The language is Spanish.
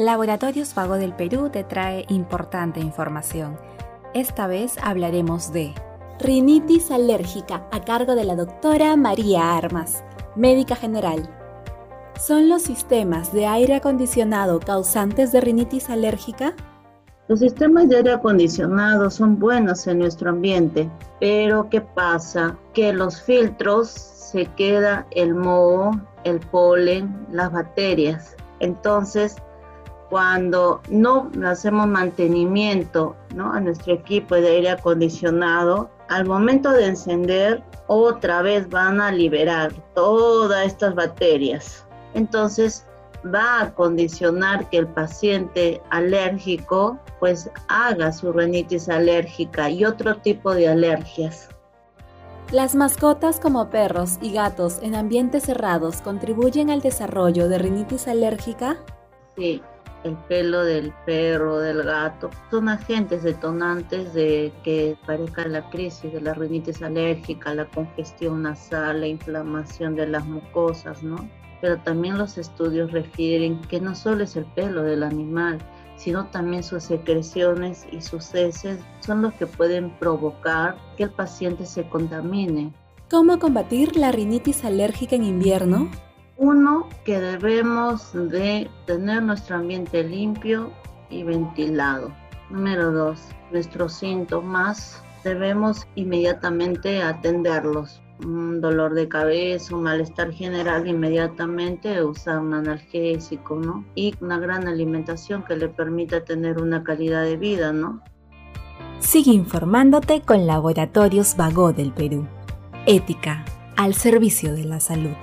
Laboratorios Vago del Perú te trae importante información. Esta vez hablaremos de rinitis alérgica a cargo de la doctora María Armas, médica general. ¿Son los sistemas de aire acondicionado causantes de rinitis alérgica? Los sistemas de aire acondicionado son buenos en nuestro ambiente, pero ¿qué pasa? Que los filtros se queda el moho, el polen, las bacterias. Entonces, cuando no hacemos mantenimiento ¿no? a nuestro equipo de aire acondicionado, al momento de encender, otra vez van a liberar todas estas bacterias. Entonces va a condicionar que el paciente alérgico pues haga su rinitis alérgica y otro tipo de alergias. ¿Las mascotas como perros y gatos en ambientes cerrados contribuyen al desarrollo de rinitis alérgica? Sí, el pelo del perro, del gato, son agentes detonantes de que parezca la crisis de la rinitis alérgica, la congestión nasal, la inflamación de las mucosas, ¿no? Pero también los estudios refieren que no solo es el pelo del animal, sino también sus secreciones y sus heces son los que pueden provocar que el paciente se contamine. ¿Cómo combatir la rinitis alérgica en invierno? Uno, que debemos de tener nuestro ambiente limpio y ventilado. Número dos, nuestros síntomas debemos inmediatamente atenderlos. Un dolor de cabeza, un malestar general, inmediatamente usar un analgésico, ¿no? Y una gran alimentación que le permita tener una calidad de vida, ¿no? Sigue informándote con Laboratorios Vago del Perú. Ética al servicio de la salud.